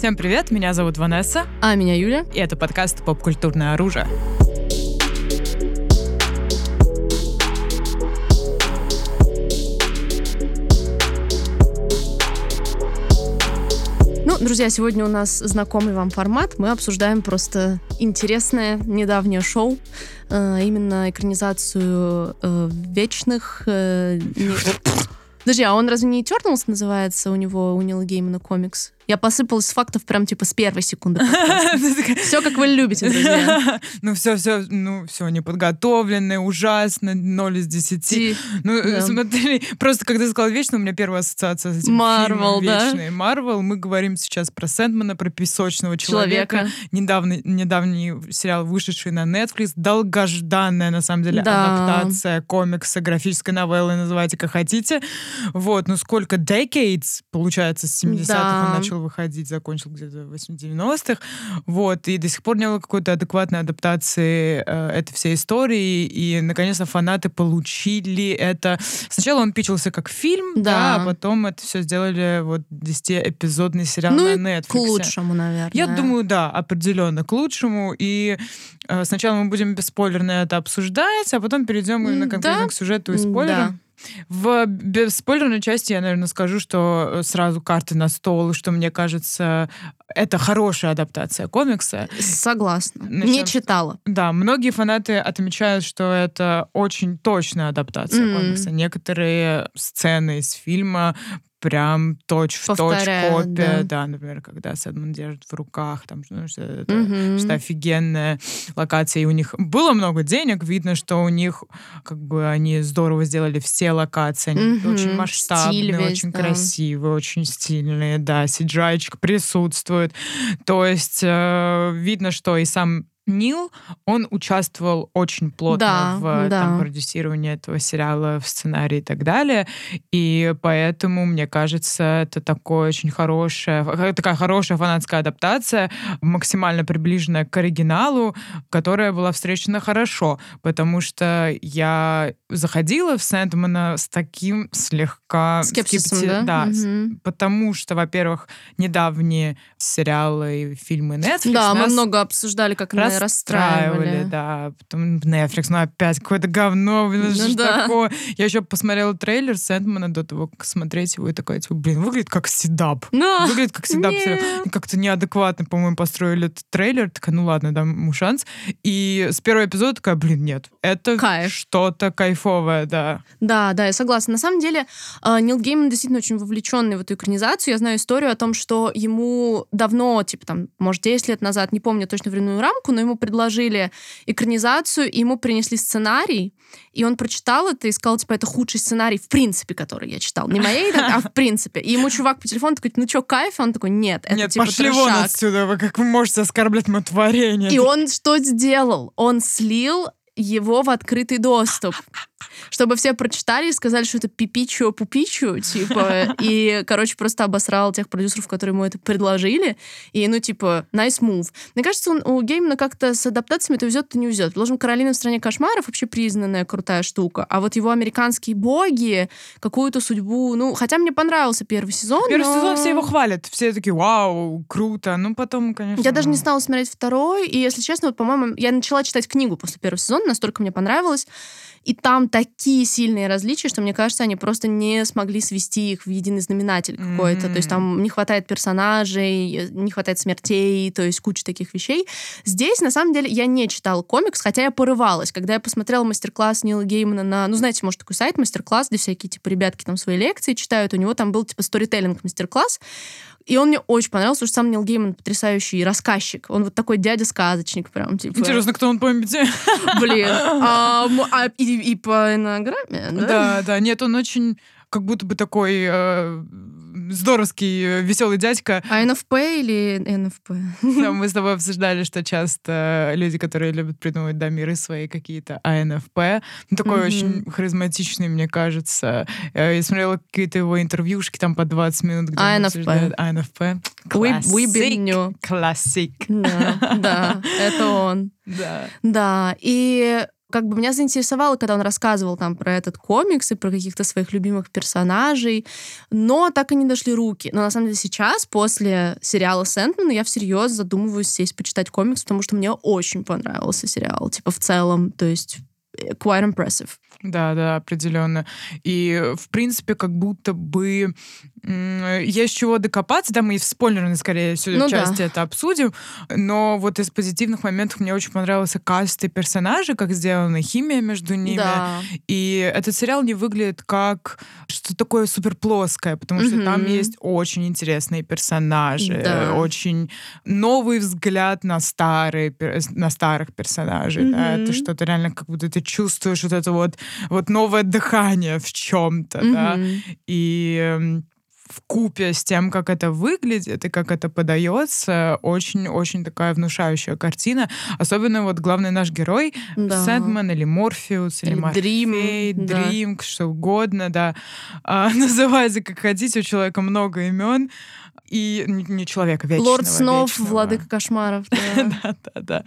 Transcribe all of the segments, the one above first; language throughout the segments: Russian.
Всем привет, меня зовут Ванесса. А меня Юля. И это подкаст «Поп-культурное оружие». Ну, друзья, сегодня у нас знакомый вам формат. Мы обсуждаем просто интересное недавнее шоу, э, именно экранизацию э, вечных... Э, не... Подожди, а он разве не Eternals называется у него, у Нила Геймана комикс? Я посыпалась с фактов прям типа с первой секунды. Все, как вы любите, друзья. Ну, все, все, ну, все неподготовленное, ужасно, 0 из 10. Ну, смотри, просто когда ты сказал вечно, у меня первая ассоциация с этим Марвел, да? Марвел. Мы говорим сейчас про Сэндмана, про песочного человека. Недавно, недавний сериал, вышедший на Netflix, долгожданная, на самом деле, адаптация комикса, графической новеллы, называйте как хотите. Вот, ну сколько decades, получается, с 70-х он начал выходить, закончил где-то в 90-х, вот, и до сих пор не было какой-то адекватной адаптации э, этой всей истории, и, наконец-то, фанаты получили это. Сначала он пичился как фильм, да, да а потом это все сделали вот 10-эпизодный сериал ну, на Netflix. к лучшему, наверное. Я думаю, да, определенно к лучшему, и э, сначала мы будем бесспойлерно это обсуждать, а потом перейдем именно конкретно да? к сюжету и спойлерам. Да. В бесспойлерной части я, наверное, скажу, что э, сразу карты на стол, что мне кажется, это хорошая адаптация комикса. Согласна. Начнем... Не читала. Да, многие фанаты отмечают, что это очень точная адаптация mm. комикса. Некоторые сцены из фильма прям точь-в-точь копия. Да. да, например, когда Сэдман держит в руках, там, ну, что это, угу. что офигенная локация. И у них было много денег, видно, что у них, как бы, они здорово сделали все локации. Они угу. очень масштабные, весь, очень да. красивые, очень стильные, да, cgi присутствует. То есть э, видно, что и сам Нил, он участвовал очень плотно да, в да. Там, продюсировании этого сериала, в сценарии и так далее. И поэтому, мне кажется, это такое очень хорошая, такая хорошая фанатская адаптация, максимально приближенная к оригиналу, которая была встречена хорошо, потому что я заходила в Сэндмана с таким слегка... Скепсисом, скепти... да? Да, угу. потому что, во-первых, недавние сериалы и фильмы Netflix Да, мы много обсуждали, как раз расстраивали. да. Потом Netflix, ну опять какое-то говно, блин, ну, что да. такое? Я еще посмотрела трейлер Сэндмана до того, как смотреть его, и такая, типа, блин, выглядит как седап. Но... Выглядит как седап. Как-то неадекватно, по-моему, построили этот трейлер. Такая, ну ладно, дам ему шанс. И с первого эпизода такая, блин, нет, это Кайф. что-то кайфовое, да. Да, да, я согласна. На самом деле, а, Нил Гейман действительно очень вовлеченный в эту экранизацию. Я знаю историю о том, что ему давно, типа там, может, 10 лет назад, не помню точно временную рамку, но ему предложили экранизацию, и ему принесли сценарий, и он прочитал это и сказал, типа, это худший сценарий в принципе, который я читал. Не моей, а в принципе. И ему чувак по телефону такой, ну что, кайф? Он такой, нет, это нет, типа пошли трешак. вон отсюда, вы как вы можете оскорблять мое творение? И он что сделал? Он слил его в открытый доступ чтобы все прочитали и сказали, что это пипичу пупичу, типа, и, короче, просто обосрал тех продюсеров, которые ему это предложили, и, ну, типа, nice move. Мне кажется, он, у Геймана как-то с адаптациями то везет, то не везет. Положим, «Каролина в стране кошмаров» вообще признанная крутая штука, а вот его «Американские боги» какую-то судьбу, ну, хотя мне понравился первый сезон, Первый но... сезон все его хвалят, все такие, вау, круто, ну, потом, конечно... Я даже не стала смотреть второй, и, если честно, вот, по-моему, я начала читать книгу после первого сезона, настолько мне понравилось, и там такие сильные различия, что мне кажется, они просто не смогли свести их в единый знаменатель какой-то. Mm-hmm. То есть там не хватает персонажей, не хватает смертей, то есть куча таких вещей. Здесь, на самом деле, я не читала комикс, хотя я порывалась. Когда я посмотрела мастер-класс Нила Геймана на... Ну, знаете, может, такой сайт мастер-класс, где всякие, типа, ребятки там свои лекции читают. У него там был, типа, сторителлинг мастер-класс. И он мне очень понравился, потому что сам Нил Гейман потрясающий рассказчик. Он вот такой дядя-сказочник прям, типа. Интересно, кто он по MBT? Блин. А, а, и, и по энограмме, да? Да, да. Нет, он очень как будто бы такой э, здоровский, э, веселый дядька. А НФП или НФП? Да, мы с тобой обсуждали, что часто люди, которые любят придумывать да, миры свои какие-то АНФП, ну, такой mm-hmm. очень харизматичный, мне кажется. Э, я смотрела какие-то его интервьюшки там по 20 минут, где ENFP. ENFP. Классик. Классик. Да, да, это он. Да. Да, и как бы меня заинтересовало, когда он рассказывал там про этот комикс и про каких-то своих любимых персонажей, но так и не дошли руки. Но на самом деле сейчас, после сериала Сэндмана, я всерьез задумываюсь сесть почитать комикс, потому что мне очень понравился сериал, типа в целом, то есть э, quite impressive. Да, да, определенно. И, в принципе, как будто бы есть чего докопаться, да, мы и в спойлерной, скорее всего, ну, части да. это обсудим, но вот из позитивных моментов мне очень понравился каст и персонажи, как сделана химия между ними, да. и этот сериал не выглядит как что такое супер плоское, потому что mm-hmm. там есть очень интересные персонажи, да. очень новый взгляд на старые, на старых персонажей, mm-hmm. да, это что-то реально как будто ты чувствуешь вот это вот, вот новое дыхание в чем-то, mm-hmm. да, и эм, в купе с тем, как это выглядит и как это подается, очень-очень такая внушающая картина. Особенно вот главный наш герой, да. Сэндман или Морфеус, или, или Морфей, Дрим, да. что угодно, да. А, называется как хотите, у человека много имен и не человека вечного. Лорд Снов, вечного. владыка кошмаров. Да, да, да.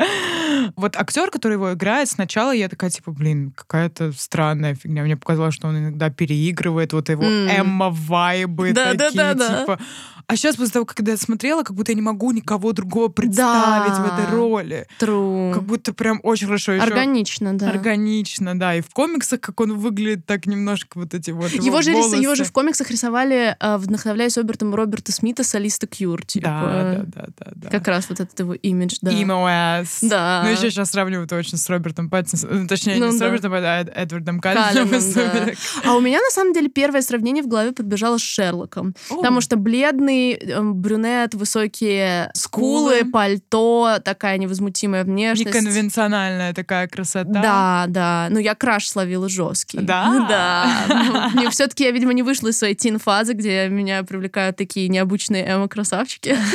Вот актер, который его играет, сначала я такая, типа, блин, какая-то странная фигня. Мне показалось, что он иногда переигрывает вот его Эмма-вайбы такие, типа... А сейчас, после того, когда я смотрела, как будто я не могу никого другого представить да. в этой роли. True. Как будто прям очень хорошо еще... Органично, да. Органично, да. И в комиксах, как он выглядит, так немножко вот эти вот его, его же, волосы. Его же в комиксах рисовали, э, вдохновляясь Робертом Роберта Смита, солиста Кьюр. Типа. Да, да, да, да, Как раз вот этот его имидж, да. Ass. Да. Ну, еще сейчас сравнивают очень с Робертом Паттинсоном. Точнее, ну, не да. с Робертом, а Эдвардом Каллином. да. А у меня, на самом деле, первое сравнение в голове подбежало с Шерлоком. О. Потому что бледный, эм, брюнет, высокие скулы, скулы, пальто, такая невозмутимая внешность. Неконвенциональная такая красота. Да, да. Ну, я краш словила жесткий. Да? Да. Ну, Все-таки я, видимо, не вышла из своей тин-фазы, где меня привлекают такие необычные эмо-красавчики.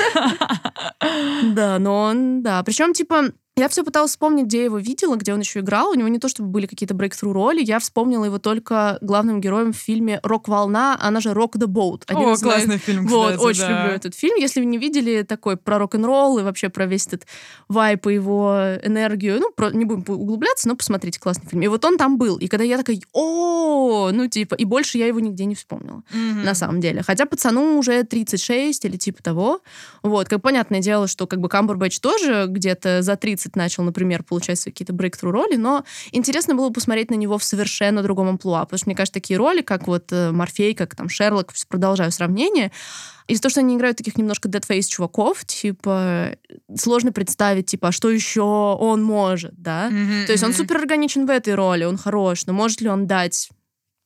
Да, но он, да. Причем, типа, я все пыталась вспомнить, где я его видела, где он еще играл. У него не то чтобы были какие-то брейктру роли, я вспомнила его только главным героем в фильме «Рок-волна», она же «Rock the Boat». Один О, классный моих... фильм, кстати, Вот, очень да. люблю этот фильм. Если вы не видели такой про рок-н-ролл и вообще про весь этот вайп и его энергию, ну, про... не будем углубляться, но посмотрите, классный фильм. И вот он там был. И когда я такая, о, ну, типа, и больше я его нигде не вспомнила, mm-hmm. на самом деле. Хотя пацану уже 36 или типа того. Вот, как понятное дело, что как бы Камбербэтч тоже где-то за 30 20 начал, например, получать какие-то брейктру роли, но интересно было посмотреть на него в совершенно другом амплуа, потому что, мне кажется, такие роли, как вот э, Морфей, как там Шерлок, продолжаю сравнение, из-за того, что они играют таких немножко deadface чуваков, типа, сложно представить, типа, а что еще он может, да? Mm-hmm, То есть он супер органичен в этой роли, он хорош, но может ли он дать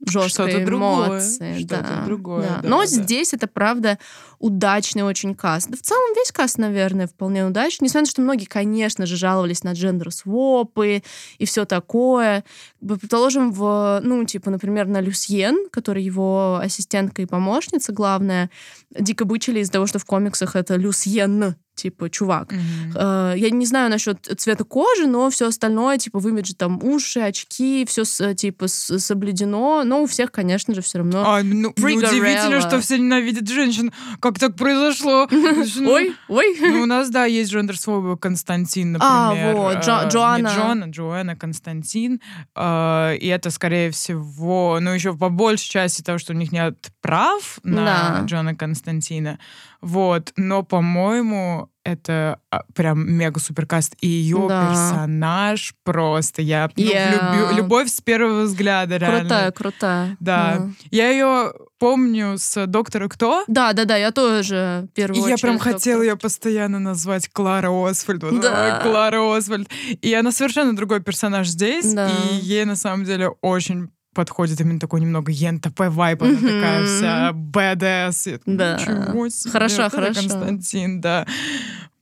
жесткой что эмоции. Что-то да, другое. Да. Да, Но да. здесь это, правда, удачный очень каст. Да в целом весь каст, наверное, вполне удачный. Несмотря на то, что многие, конечно же, жаловались на джендер-свопы и все такое. Предположим, в, ну, типа, например, на Люсьен, который его ассистентка и помощница главная, дико бычили из-за того, что в комиксах это Люсьен, типа, чувак. Mm-hmm. Я не знаю насчет цвета кожи, но все остальное, типа, в имидже там уши, очки, все, типа, соблюдено. Но у всех, конечно же, все равно а, ну, Удивительно, что все ненавидят женщин. Как так произошло? Ой, ой. Ну, у нас, да, есть джендерсфобия Константин, а, например. А, вот, Джо, Джоанна. Не Джоанна, Джоанна Константин. А, и это, скорее всего, ну, еще по большей части того, что у них нет прав на Джона Константина. Вот. Но, по-моему, это а, прям мега суперкаст. И ее да. персонаж просто. Я ну, yeah. люблю, любовь с первого взгляда, реально. Крутая, крутая. Да. да. Я ее помню с Доктора Кто. Да, да, да, я тоже первую И я прям хотела ее постоянно назвать Клара Освальд. Вот, да. Клара Освальд. И она совершенно другой персонаж здесь. Да. И ей на самом деле очень подходит именно такой немного ентп вайб, она такая вся БДС. Да. Ничего себе. Хорошо, хорошо. Константин, да.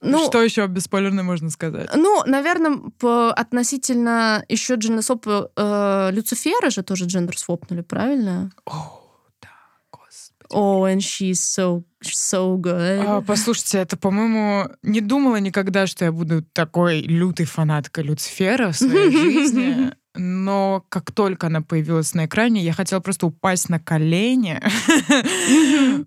Ну, что еще бесспойлерно можно сказать? Ну, наверное, по, относительно еще джендерсвоп э, Люцифера же тоже джендер свопнули, правильно? О, да, господи. Oh, and she's so so good. А, послушайте, это, по-моему, не думала никогда, что я буду такой лютой фанаткой Люцифера в своей жизни. Но как только она появилась на экране, я хотела просто упасть на колени.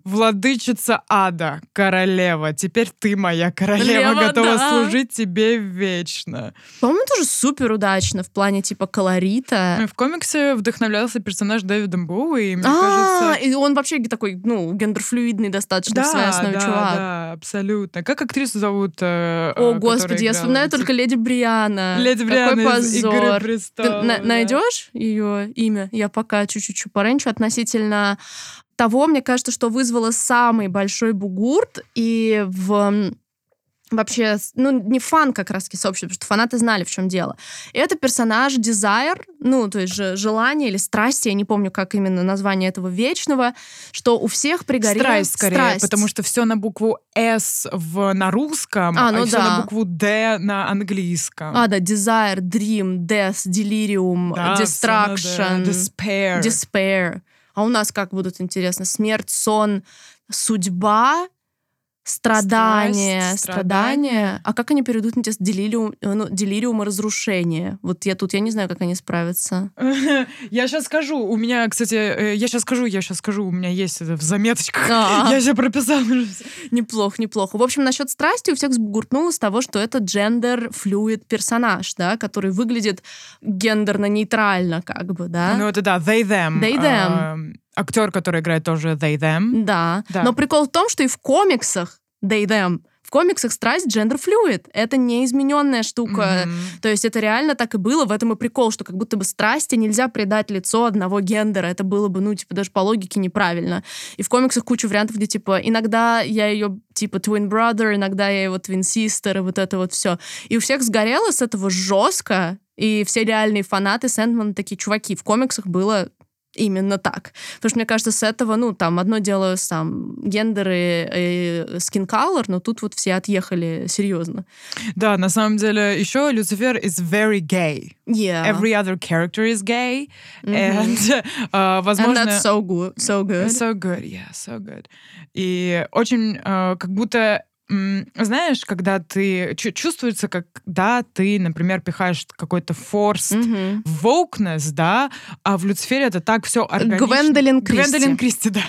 Владычица ада, королева. Теперь ты моя королева, готова служить тебе вечно. По-моему, тоже супер удачно в плане типа колорита. В комиксе вдохновлялся персонаж Дэвидом Боуи, и мне кажется... и он вообще такой, ну, гендерфлюидный достаточно в своей основе чувак. Да, абсолютно. Как актрису зовут? Э, О, господи, я вспоминаю только Леди Бриана. Леди Бриана Какой позор. Игры престолов на- найдешь ее имя? Я пока чуть-чуть пораньше относительно того, мне кажется, что вызвало самый большой бугурт и в вообще, ну, не фан как раз сообщества, потому что фанаты знали, в чем дело. И это персонаж Desire, ну, то есть же желание или страсть, я не помню, как именно название этого вечного, что у всех пригорело... Страсть, скорее, страсть. потому что все на букву S в, на русском, а, ну а да. все на букву D на английском. А, да, Desire, Dream, Death, Delirium, да, Distraction, Despair. Despair. А у нас как будут, интересно, смерть, сон, судьба, страдания, Страсть, страдания. А как они перейдут на тест делириум, э, ну, делириум и разрушение? Вот я тут, я не знаю, как они справятся. Я сейчас скажу. У меня, кстати, э, я сейчас скажу, я сейчас скажу, у меня есть это в заметочках. А. Я все прописала. Неплохо, неплохо. В общем, насчет страсти у всех сбуркнуло с того, что это джендер-флюид персонаж, да, который выглядит гендерно-нейтрально, как бы, да. Ну, это да, they, them. Актер, который играет тоже They Them. Да. да. Но прикол в том, что и в комиксах They Them в комиксах страсть gender fluid. Это неизмененная штука. Mm-hmm. То есть это реально так и было. В этом и прикол, что как будто бы страсти нельзя придать лицо одного гендера. Это было бы, ну, типа, даже по логике неправильно. И в комиксах куча вариантов, где, типа, иногда я ее, типа, twin brother, иногда я его twin sister, и вот это вот все. И у всех сгорело с этого жестко, и все реальные фанаты Сэндмана такие, чуваки, в комиксах было именно так. Потому что, мне кажется, с этого, ну, там, одно дело сам гендеры и skin color, но тут вот все отъехали серьезно. Да, на самом деле, еще Люцифер is very gay. Yeah. Every other character is gay. Mm-hmm. And, uh, возможно... And that's so good. So good. So good, yeah, so good. И очень uh, как будто знаешь, когда ты чувствуется, когда ты, например, пихаешь какой-то форс mm-hmm. wokeness, да, а в Люцифере это так все органично. Гвендолин Кристи. Гвендолин Кристи, да.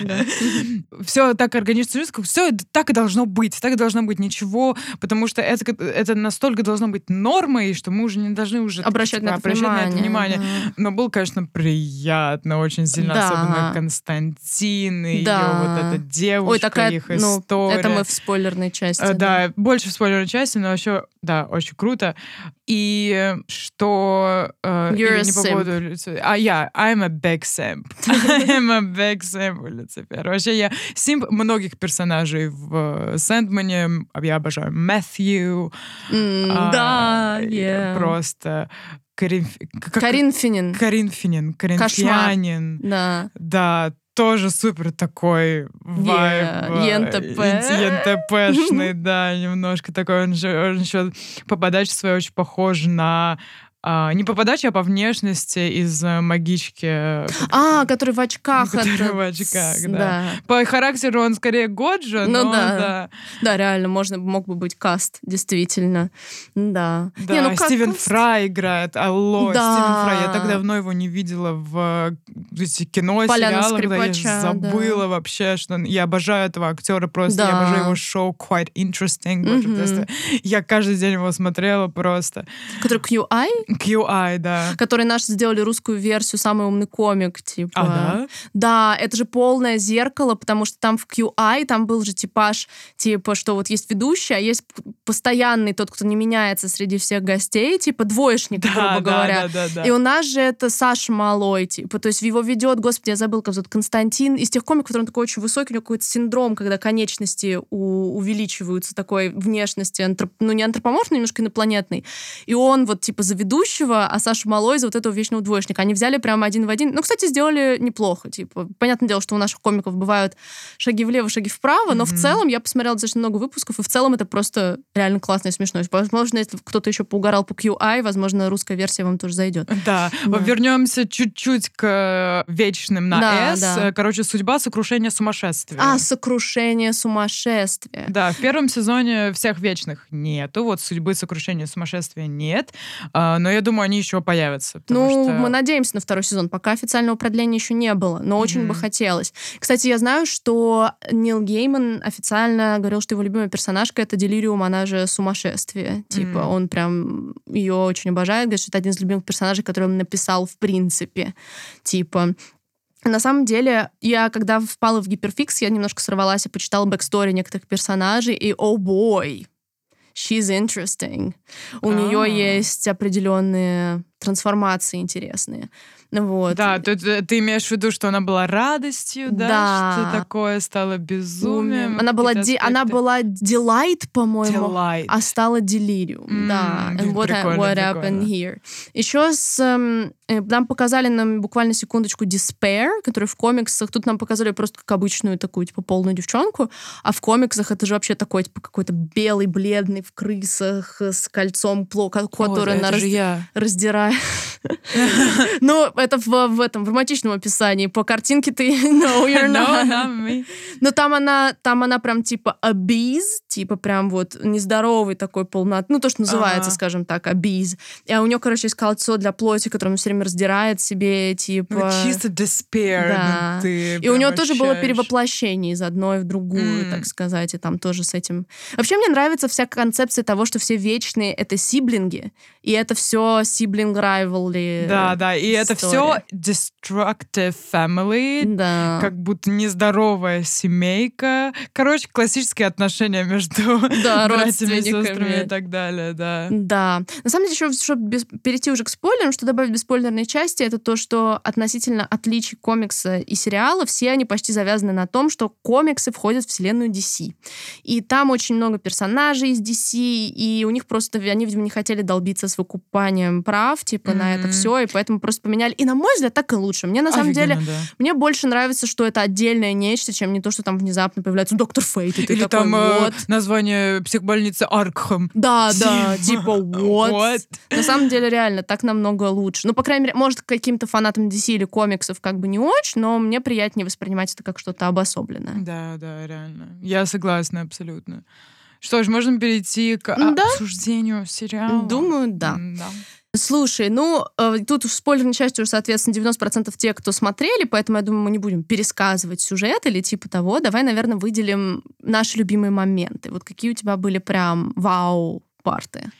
все так органично, все так и должно быть, так и должно быть ничего, потому что это, это настолько должно быть нормой, что мы уже не должны уже обращать, типа, на, это обращать внимание. на это внимание. Mm-hmm. Но было, конечно, приятно очень сильно, да. особенно Константин и да. ее вот эта девушка, Ой, такая, их ну, история. Это мы в спойлерной части части. Э, да, да, больше в спойлерной части, но еще, да, очень круто. И что... Э, You're a не по поводу А я, I'm a big simp. I'm a big simp у Люцифера. Вообще я симп многих персонажей в Сэндмане. Я обожаю Мэттью. Mm, а, да, yeah. Просто... Карин, как, Карин Финин. Карин Финин. Каринфянин. Да. Да, тоже супер такой вайб. ЕНТП. ЕНТПшный, да, немножко такой. Он, же, он еще по подаче своей очень похож на а, не по подаче, а по внешности из э, магички. А, который в очках. Который в очках, да. да. По характеру он скорее Годжа, ну, но да. да. Да, реально, можно, мог бы быть каст, действительно. Да. Да, не, ну, как... Стивен Фрай играет. Алло, да. Стивен Фрай. Я так давно его не видела в кино, Поляна сериалах. Скрипача, я забыла да. вообще, что я обожаю этого актера просто. Да. Я обожаю его шоу Quite Interesting. Mm-hmm. Я каждый день его смотрела просто. Который QI? QI, да. Которые наши сделали русскую версию, самый умный комик, типа. А, да? Да, это же полное зеркало, потому что там в QI, там был же типаж, типа, что вот есть ведущий, а есть постоянный тот, кто не меняется среди всех гостей, типа двоечник, да, грубо да, говоря. Да, да, да. И у нас же это Саша Малой, типа, то есть его ведет, господи, я забыл, как зовут, Константин, из тех комиков, который он такой очень высокий, у него какой-то синдром, когда конечности у, увеличиваются такой внешности, антроп, ну не антропоморфный, немножко инопланетный. И он вот типа за ведущего, а Сашу Малой за вот этого вечного двоечника. Они взяли прямо один в один. Ну, кстати, сделали неплохо. Типа, понятное дело, что у наших комиков бывают шаги влево, шаги вправо, но mm-hmm. в целом я посмотрела достаточно много выпусков, и в целом это просто реально классно и смешно. Возможно, если кто-то еще поугарал по QI, возможно, русская версия вам тоже зайдет. Да. да. Вернемся чуть-чуть к вечным на да, S. Да. Короче, судьба сокрушения сумасшествия. А, сокрушение сумасшествия. Да, в первом сезоне всех вечных нету. Вот судьбы сокрушения сумасшествия нет. А, но я думаю, они еще появятся. Ну, что... мы надеемся на второй сезон. Пока официального продления еще не было, но очень mm-hmm. бы хотелось. Кстати, я знаю, что Нил Гейман официально говорил, что его любимая персонажка это Делириум, она же сумасшествие. Mm-hmm. Типа, он прям ее очень обожает, говорит, что это один из любимых персонажей, который он написал в принципе. Типа, на самом деле, я когда впала в гиперфикс, я немножко сорвалась и почитала backstory некоторых персонажей, и о oh boy, she's interesting. У а нее есть определенные трансформации интересные. Вот. Да, ты, ты имеешь в виду, что она была радостью, да? да. Что такое стало безумием? Она была, ди, она была delight, по-моему, delight. а стала делириум. Mm, да. And what, прикольно, what happened here. Еще с... Эм, э, нам показали нам буквально секундочку Despair, который в комиксах... Тут нам показали просто как обычную такую, типа, полную девчонку, а в комиксах это же вообще такой, типа, какой-то белый, бледный, в крысах, с кольцом, который она раз, раздирает. Ну, это в, в этом, в романтичном описании. По картинке ты no, you're not. No, not me. Но там она, там она прям типа обиз, типа прям вот нездоровый такой полнот, ну то, что называется, ага. скажем так, обиз. И а у нее, короче, есть кольцо для плоти, которое он все время раздирает себе, типа... Ну, чисто despair. Да. Ты и у него тоже было перевоплощение из одной в другую, mm. так сказать, и там тоже с этим... Вообще мне нравится вся концепция того, что все вечные — это сиблинги, и это все сиблинг rivalry. Да, да, и это все destructive family, да. как будто нездоровая семейка. Короче, классические отношения между да, братьями, сестрами и так далее, да. Да. На самом деле, еще, чтобы без, перейти уже к спойлерам, что добавить в бесспойлерной части, это то, что относительно отличий комикса и сериала, все они почти завязаны на том, что комиксы входят в вселенную DC. И там очень много персонажей из DC, и у них просто, они, видимо, не хотели долбиться с выкупанием прав, типа, mm-hmm. на это все, и поэтому просто поменяли. И, на мой взгляд, так и лучше. Мне, на самом деле, да. мне больше нравится, что это отдельное нечто, чем не то, что там внезапно появляется доктор Фейт, и ты Или такой, там э, вот. название психбольницы Аркхам. Да, да, типа, вот. what? На самом деле, реально, так намного лучше. Ну, по крайней мере, может, каким-то фанатам DC или комиксов как бы не очень, но мне приятнее воспринимать это как что-то обособленное. Да, да, реально. Я согласна абсолютно. Что ж, можем перейти к да? обсуждению сериала? Думаю, да. да. Слушай, ну, э, тут в спойлерной части уже, соответственно, 90% те, кто смотрели, поэтому, я думаю, мы не будем пересказывать сюжет или типа того. Давай, наверное, выделим наши любимые моменты. Вот какие у тебя были прям вау-парты?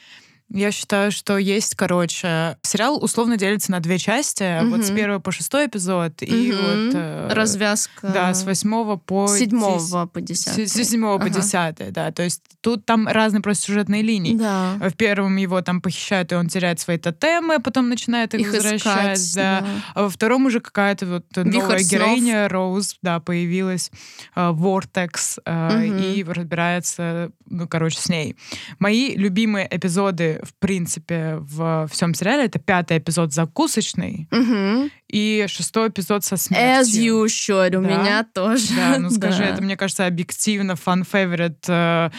Я считаю, что есть, короче, сериал условно делится на две части. Угу. Вот с первого по шестой эпизод угу. и вот... Э, Развязка. Да, с восьмого по... Седьмого по десятый. С, седьмого ага. по десятый, да. То есть тут там разные просто сюжетные линии. Да. В первом его там похищают, и он теряет свои тотемы, а потом начинает их, их возвращать. Искать, да. да. А во втором уже какая-то вот Вихрь новая снов. героиня, Роуз, да, появилась, э, Vortex, э, угу. и разбирается, ну, короче, с ней. Мои любимые эпизоды в принципе, в всем сериале. Это пятый эпизод закусочный угу. И шестой эпизод со смертью. As usual, у да? меня тоже. Да, ну скажи, да. это, мне кажется, объективно фан-фейворит э,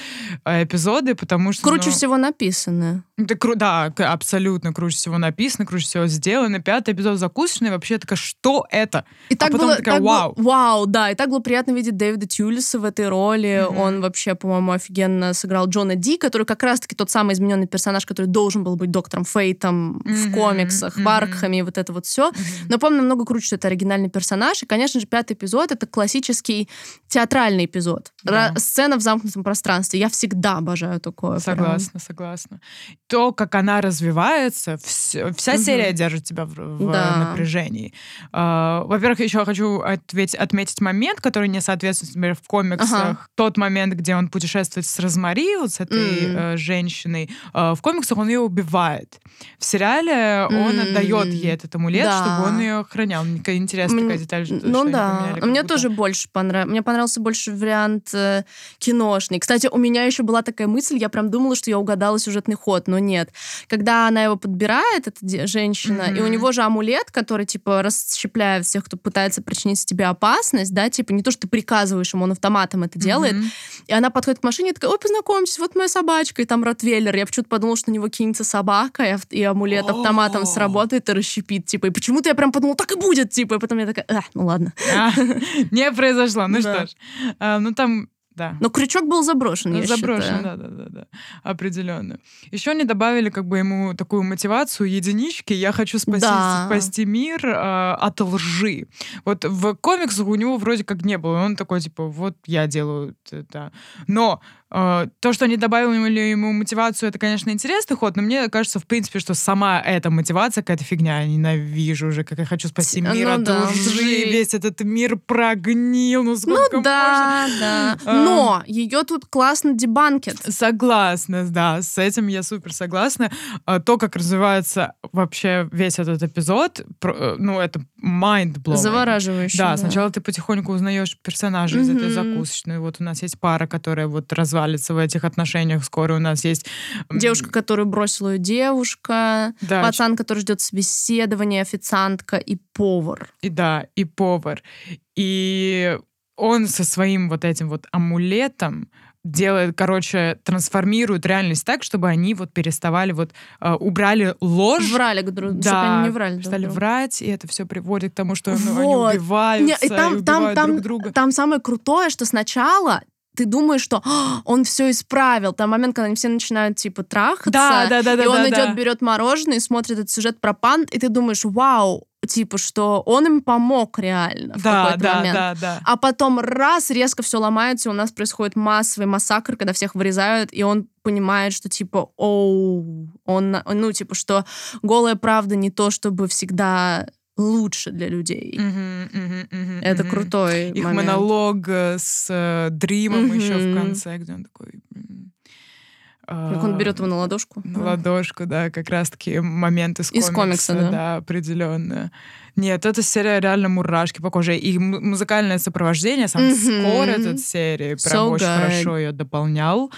эпизоды, потому что... Круче ну, всего написано. Это кру да, абсолютно круче всего написано, круче всего сделано. Пятый эпизод закусочный, вообще такая, что это? И а так потом было, такая, так вау. Было, вау, да, и так было приятно видеть Дэвида Тюлиса в этой роли. Mm-hmm. Он вообще, по-моему, офигенно сыграл Джона Ди, который как раз-таки тот самый измененный персонаж, который должен был быть доктором Фейтом mm-hmm. в комиксах, mm-hmm. в Аркхаме, вот это вот все. Mm-hmm. Но, помню, намного круче, что это оригинальный персонаж. И, конечно же, пятый эпизод — это классический театральный эпизод. Да. Сцена в замкнутом пространстве. Я всегда обожаю такое. Согласна, прям. согласна. То, как она развивается, вся, вся mm-hmm. серия держит тебя в, в да. напряжении. Uh, во-первых, еще хочу ответь, отметить момент, который не соответствует, например, в комиксах. Ага. Тот момент, где он путешествует с Розмари, вот с этой mm. uh, женщиной. Uh, в комиксах он ее убивает. В сериале он отдает ей этот амулет, да. чтобы он ее охранял. Мне интересная такая деталь. Что, ну да. Мне тоже больше понравилось. Мне понравился больше вариант э, киношный. Кстати, у меня еще была такая мысль, я прям думала, что я угадала сюжетный ход, но нет. Когда она его подбирает, эта женщина, mm-hmm. и у него же амулет, который, типа, расщепляет всех, кто пытается причинить тебе опасность, да, типа, не то, что ты приказываешь ему, он автоматом это делает. Mm-hmm. И она подходит к машине и такая, ой, познакомьтесь, вот моя собачка, и там Ротвейлер. Я почему-то подумала, что на него кинется собака, и амулет автоматом сработает и расщепит, типа. И почему-то я прям подумала, так и будет, типа. И потом я такая, а, ну ладно. А, не произошло. Ну что ж. А, ну там да. Но крючок был заброшен, я Заброшен, да, да, да, да, определенно. Еще они добавили как бы ему такую мотивацию единички. Я хочу спасти, Да. спасти мир э, от лжи. Вот в комиксах у него вроде как не было. Он такой типа, вот я делаю это. Но то, что они добавили ему мотивацию, это, конечно, интересный ход, но мне кажется, в принципе, что сама эта мотивация какая-то фигня. Я ненавижу уже, как я хочу спасти мир ну от да, лжи. Весь этот мир прогнил. Ну сколько Ну да, можно? да. А. Но ее тут классно дебанкет. Согласна, да, с этим я супер согласна. А, То, как развивается вообще весь этот эпизод, э, ну, это mind blowing. Завораживающе. Да, сначала ты потихоньку узнаешь персонажей из этой закусочной. Вот у нас есть пара, которая вот развалится в этих отношениях. Скоро у нас есть... Девушка, которую бросила ее девушка, Да, пацан, который ждет собеседования, официантка и повар. И да, и повар. И он со своим вот этим вот амулетом делает, короче, трансформирует реальность так, чтобы они вот переставали вот э, убрали ложь, Врали, друг чтобы да, они не врали. друг стали другу. врать, и это все приводит к тому, что ну, Вот. они убиваются Не, и там, и там, убивают там, друг друга. там самое крутое, что сначала ты думаешь, что «А, он все исправил. Там момент, когда они все начинают типа трахаться, Да, да, да, да, и он да, идет, да. берет мороженое и смотрит этот сюжет про панд, и ты думаешь, вау, типа, что он им помог реально в Да, какой-то да, момент. да, да. А потом раз, резко все ломается, и у нас происходит массовый массакр, когда всех вырезают, и он понимает, что типа, оу, он, ну, типа, что голая правда не то, чтобы всегда лучше для людей. Мгм, мгм, мгм, Это крутой Их момент. монолог э, с э, Дримом еще в конце, где он такой... м, Как он берет его на ладошку. На ладошку, да, как раз-таки момент из Из комикса. комикса, да. да. определенно. Нет, эта серия реально мурашки по коже. И музыкальное сопровождение, сам Мгм. скор этой серии прям So очень good. хорошо ее дополнял.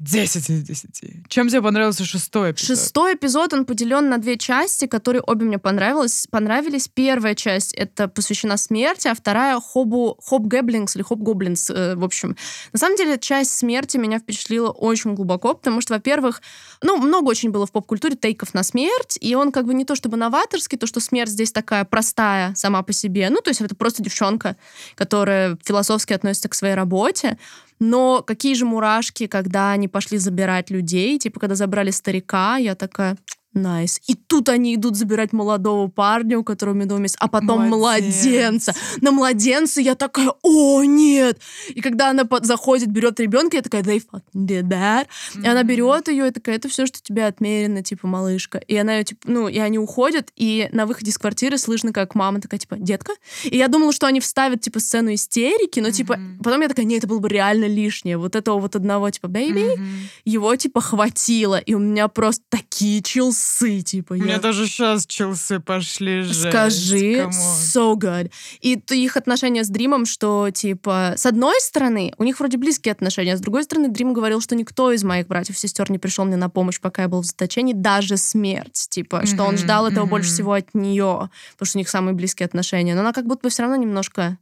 10 из 10. Чем тебе понравился шестой эпизод? Шестой эпизод, он поделен на две части, которые обе мне понравились. понравились. Первая часть — это посвящена смерти, а вторая — хобу, хоп гэблингс или хоп гоблинс, э, в общем. На самом деле, часть смерти меня впечатлила очень глубоко, потому что, во-первых, ну, много очень было в поп-культуре тейков на смерть, и он как бы не то чтобы новаторский, то, что смерть здесь такая простая сама по себе. Ну, то есть это просто девчонка, которая философски относится к своей работе, но какие же мурашки, когда они пошли забирать людей, типа, когда забрали старика, я такая, найс. И тут они идут забирать молодого парня, у которого медовый месяц, а потом Младенец. младенца. На младенца я такая, о, нет! И когда она заходит, берет ребенка, я такая, they fucking did that. И она берет ее и такая, это все, что тебе отмерено, типа, малышка. И она ее, типа, ну, и они уходят, и на выходе из квартиры слышно, как мама такая, типа, детка. И я думала, что они вставят, типа, сцену истерики, но, типа, Мгм. потом я такая, нет, это было бы реально лишнее. Вот этого вот одного, типа, baby, Мгм. его, типа, хватило. И у меня просто такие chills ы, типа. У меня я- даже сейчас chills ы пошли жесть, Скажи, come on. so good. И их отношения с Дримом, что, типа, с одной стороны, у них вроде близкие отношения, а с другой стороны, Дрим говорил, что никто из моих братьев и сестер не пришел мне на помощь, пока я был в заточении, даже смерть, типа, что он ждал этого больше всего от нее, потому что у них самые близкие отношения. Но она как будто бы все равно немножко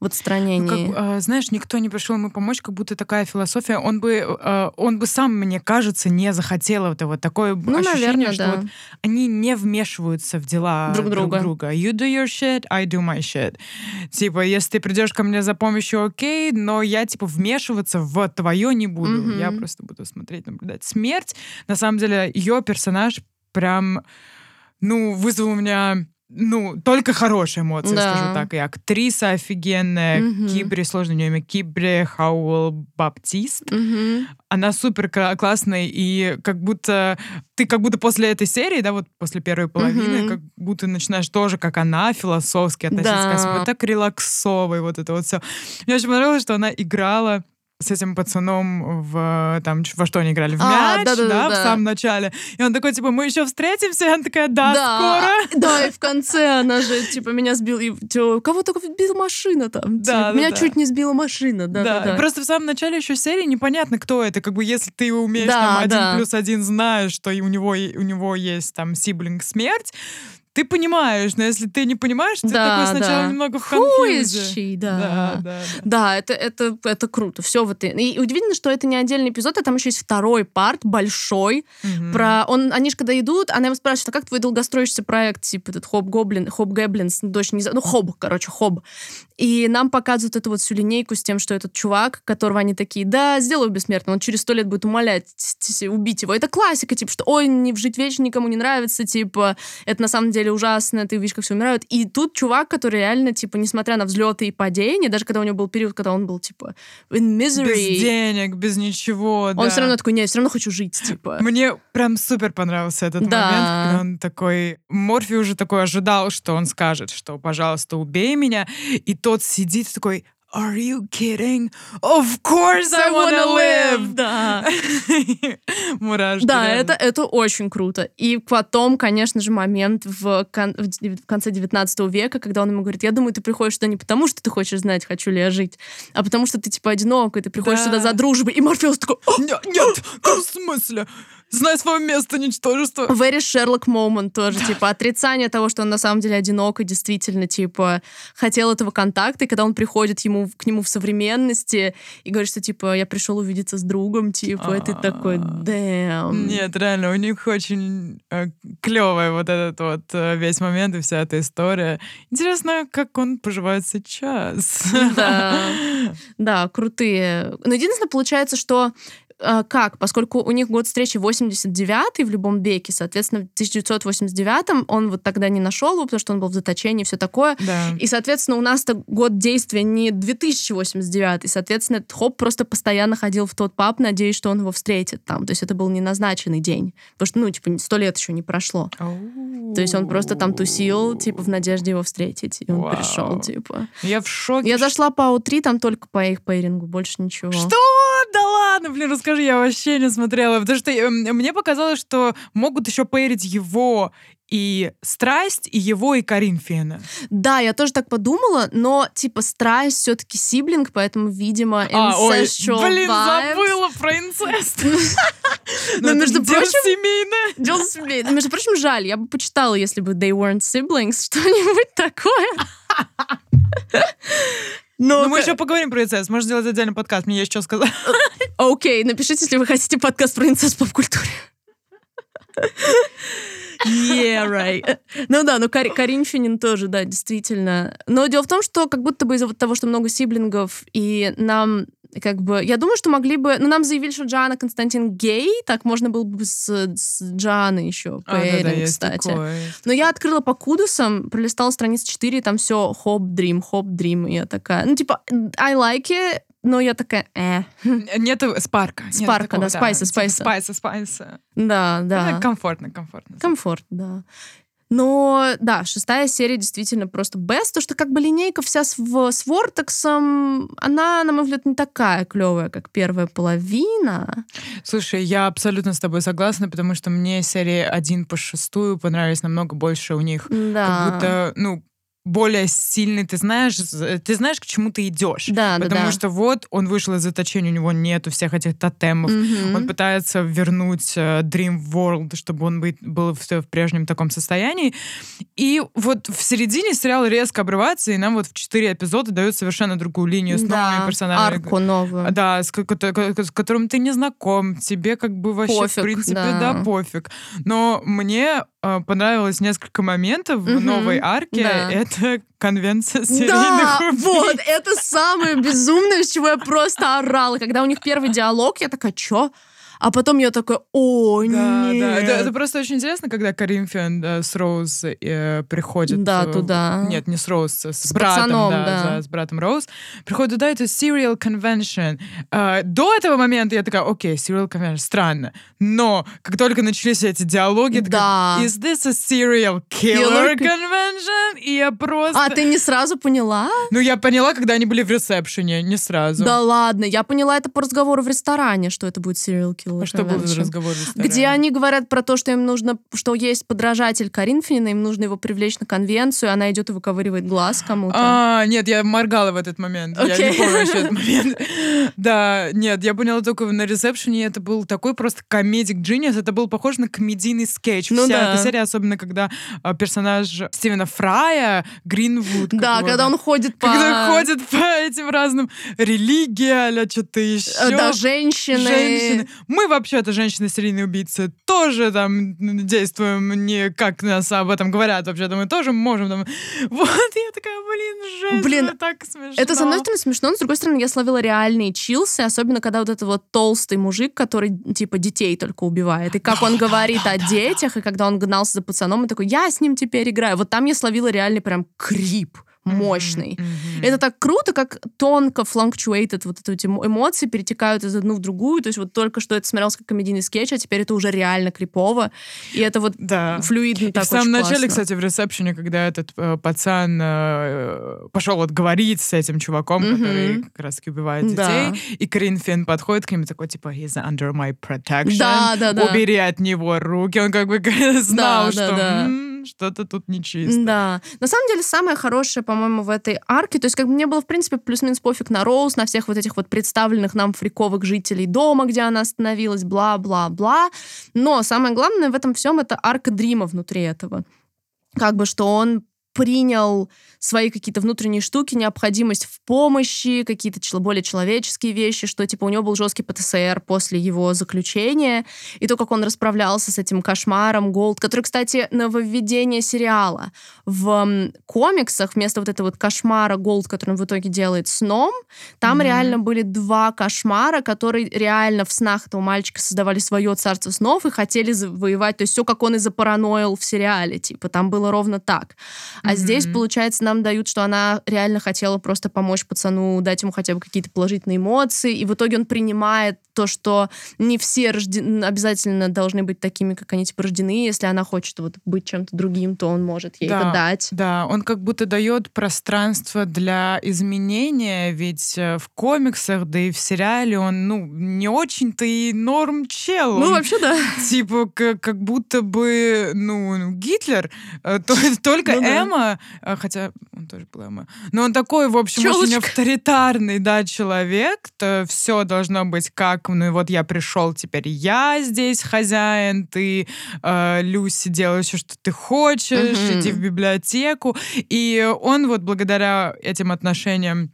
в Ну, отстранении. как, а, знаешь, никто не пришел ему помочь, как будто такая философия. Он бы, а, он бы сам, мне кажется, не захотел этого. Такое ну, ощущение, наверное, что да. вот они не вмешиваются в дела Друг друг, друга. друга. You do your shit, I do my shit. Типа, если ты придешь ко мне за помощью, окей, но я, типа, вмешиваться в твое не буду. Мгм. Я просто буду смотреть, наблюдать. Смерть, на самом деле, ее персонаж прям, ну, вызвал у меня ну, только хорошие эмоции, Да. скажу так. И актриса офигенная, Мгм. Кибри, сложно у нее имя, Кибри Хауэлл Баптист. Мгм. Она супер классная, и как будто ты как будто после этой серии, да, вот после первой половины, Мгм. как будто начинаешь тоже, как она, философски относиться Да. к себе, так релаксовой, вот это вот все. Мне очень понравилось, что она играла с этим пацаном в там во что они играли в А, мяч, да-да-да-да. да, в самом начале. И он такой типа мы еще встретимся, и она такая да, скоро. Да, и в конце она же, типа, меня сбил... И, кого только сбила машина там. Да, типа, да, меня да. чуть не сбила машина. Да, да, да. Просто в самом начале еще серии непонятно, кто это. Как бы если ты умеешь Да, там один да. плюс один знаешь, что и у него, у него есть там сиблинг смерть, ты понимаешь, но если ты не понимаешь, ты да, такой сначала да. немного в конфузе. Да. Да, да, да. да, это, это, это круто. Все вот. И удивительно, что это не отдельный эпизод, а там еще есть второй парт, большой. Угу. Про... Он, они же когда идут, она его спрашивает, а как твой долгостроящийся проект, типа этот Хоб Гоблин, Хоб Гэблинс, дочь не знаю, ну, Хоб, короче, Хоб. И нам показывают эту вот всю линейку с тем, что этот чувак, которого они такие, да, сделаю бессмертным, он через сто лет будет умолять убить его. Это классика, типа, что, ой, не жить вечно никому не нравится, типа, это на самом деле ужасно, ты видишь, как все умирают. И тут чувак, который реально, типа, несмотря на взлеты и падения, даже когда у него был период, когда он был, типа, in misery. Без денег, без ничего, Он да. все равно такой, нет, все равно хочу жить, типа. Мне прям супер понравился этот да. момент, когда он такой... Морфи уже такой ожидал, что он скажет, что, пожалуйста, убей меня. И тот сидит такой, Are you kidding? Of course I, wanna, live. Да. Мурашки. Да, это, это очень круто. И потом, конечно же, момент в, кон- в конце 19 века, когда он ему говорит, я думаю, ты приходишь сюда не потому, что ты хочешь знать, хочу ли я жить, а потому что ты, типа, одинок, и ты приходишь да. сюда за дружбой. И Морфеус такой... Нет, нет, в смысле? Знай свое место, ничтожество. Very Sherlock moment тоже, типа, отрицание того, что он на самом деле одинок и действительно, типа, хотел этого контакта, и когда он приходит ему, к нему в современности и говорит, что, типа, я пришел увидеться с другом, типа, и ты такой, damn. Нет, реально, у них очень э, клевый вот этот вот э, весь момент и вся эта история. Интересно, как он поживает сейчас. Да, да, крутые. Но единственное, получается, что а, как? Поскольку у них год встречи 89 в любом веке, соответственно, в 1989 он вот тогда не нашел его, потому что он был в заточении и все такое. Да. И, соответственно, у нас-то год действия не 2089, и, соответственно, этот Хоп просто постоянно ходил в тот паб, надеясь, что он его встретит там. То есть это был не назначенный день. Потому что, ну, типа, сто лет еще не прошло. То есть он просто там тусил, типа, в надежде его встретить. И он пришел, типа. Я в шоке. Я зашла по АУ-3, там только по их пейрингу, больше ничего. Что? Да ладно, блин, расскажи расскажи, я вообще не смотрела, потому что э, мне показалось, что могут еще поэрить его и страсть, и его, и Коринфяна. Да, я тоже так подумала, но, типа, страсть все-таки сиблинг, поэтому, видимо, а, ой, блин, забыла про инцест. Но, между прочим... семейное. Дело семейное. Между прочим, жаль, я бы почитала, если бы they weren't siblings, что-нибудь такое. Но, Но мы еще поговорим про инцест. Можно сделать отдельный подкаст. Мне есть что сказать. Окей, напишите, если вы хотите подкаст про инцест в поп-культуре. Yeah, right. Ну да, ну Кар Коринфянин тоже, да, действительно. Но дело в том, что как будто бы из-за вот того, что много сиблингов, и нам как бы, я думаю, что могли бы, ну, нам заявили, что Джана Константин гей, так можно было бы с, с Джаной еще а, да, да, кстати. Такое. Но я открыла по кудусам, пролистала страницу 4, и там все хоп, дрим, хоп, дрим, и я такая, ну, типа, I like it, но я такая, э. Нету спарка. Спарка, да, спайса, спайса. Спайса, спайса. Да, да. комфортно, комфортно. Комфорт, да. Но да, шестая серия действительно просто best, то что как бы линейка вся с, в, с Вортексом, она, на мой взгляд, не такая клевая, как первая половина. Слушай, я абсолютно с тобой согласна, потому что мне серии один по шестую понравились намного больше у них. Да. Как будто, ну, более сильный, ты знаешь, ты знаешь, к чему ты идешь. Да, Потому да, что вот он вышел из заточения, у него нету всех этих тотемов. Mm-hmm. Он пытается вернуть uh, Dream World, чтобы он быть, был все в прежнем таком состоянии. И вот в середине сериал резко обрывается, и нам вот в четыре эпизода дают совершенно другую линию с да, новыми персонажами. арку новую. Да, с, с которым ты не знаком, тебе как бы вообще пофиг, в принципе, да. да, пофиг. Но мне понравилось несколько моментов mm-hmm. в новой арке. Да. Это это конвенция серийных да, убийц. вот, это самое безумное, с чего я просто орала. Когда у них первый диалог, я такая, чё? А потом я такой, о, да, нет. Да, это, это просто очень интересно, когда Коринфян да, с Роуз э, приходит... Да, э, туда. Нет, не с Роуз, с, с, братом, пацаном, да, да. да, с братом Роуз. Приходит туда, это serial convention. Э, до этого момента я такая, окей, serial convention, странно. Но как только начались эти диалоги, да. такая, is this a serial killer, killer convention? И я просто... А ты не сразу поняла? Ну, я поняла, когда они были в ресепшене, не сразу. Да ладно, я поняла это по разговору в ресторане, что это будет serial killer Skillet А что был за разговор Где они говорят про то, что им нужно, что есть подражатель Коринфянина, им нужно его привлечь на конвенцию, она идет и выковыривает глаз кому-то. А, нет, я моргала в этот момент. Okay. Я не помню еще этот момент. Да, нет, я поняла только на ресепшене, это был такой просто комедик Genius, это был похож на комедийный скетч. Ну, Вся да. эта серия, особенно когда а, персонаж Стивена Фрая, Гринвуд. Да, когда он ходит по... Когда ходит по этим разным религия, а что-то еще. Э, да, женщины. Женщины. Мы вообще-то женщины-серийные убийцы тоже там действуем не как нас об этом говорят. Вообще-то мы тоже можем там... Вот, я такая, блин, жесть, блин, так смешно. Это, с одной стороны, смешно, но с другой стороны, я словила реальные чилсы, особенно когда вот этот вот толстый мужик, который, типа, детей только убивает. И как он говорит о детях, и когда он гнался за пацаном, и такой, я с ним теперь играю. Вот там я словила реальный прям крип мощный. Mm-hmm. Это так круто, как тонко фланктуэйтед вот эти эмоции перетекают из одну в другую. То есть вот только что это смотрелось как комедийный скетч, а теперь это уже реально крипово. И это вот да. флюидно и так в самом начале, классно. кстати, в ресепшене, когда этот э, пацан э, пошел вот говорить с этим чуваком, mm-hmm. который как раз убивает детей, да. и Крин Финн подходит к нему такой, типа, he's under my protection. Да, да, да. Убери от него руки. Он как бы знал, да, что... Да, да. М-м, что-то тут нечисто. Да. На самом деле, самое хорошее, по-моему, в этой арке, то есть как бы мне было, в принципе, плюс-минус пофиг на Роуз, на всех вот этих вот представленных нам фриковых жителей дома, где она остановилась, бла-бла-бла. Но самое главное в этом всем это арка Дрима внутри этого. Как бы, что он принял свои какие-то внутренние штуки, необходимость в помощи, какие-то более человеческие вещи, что типа у него был жесткий ПТСР после его заключения, и то, как он расправлялся с этим кошмаром Голт, который, кстати, нововведение сериала. В комиксах вместо вот этого вот кошмара Голт, который он в итоге делает сном, там mm-hmm. реально были два кошмара, которые реально в снах этого мальчика создавали свое царство снов и хотели завоевать, то есть все, как он и запараноил в сериале, типа, там было ровно так. А mm-hmm. здесь, получается, нам дают, что она реально хотела просто помочь пацану, дать ему хотя бы какие-то положительные эмоции, и в итоге он принимает то, что не все рожден... обязательно должны быть такими, как они типа рождены. Если она хочет вот быть чем-то другим, то он может ей да, это дать. Да, он как будто дает пространство для изменения, ведь э, в комиксах, да и в сериале он, ну, не очень-то и норм чел. Ну, он, вообще, да. Типа, как, как будто бы, ну, Гитлер, э, то, только ну, Эмма, да. хотя он тоже был Эмма, но он такой, в общем, Челочка. очень авторитарный, да, человек, то все должно быть как ну и вот я пришел, теперь я здесь хозяин, ты, э, Люси, делаешь все, что ты хочешь, mm-hmm. иди в библиотеку. И он вот благодаря этим отношениям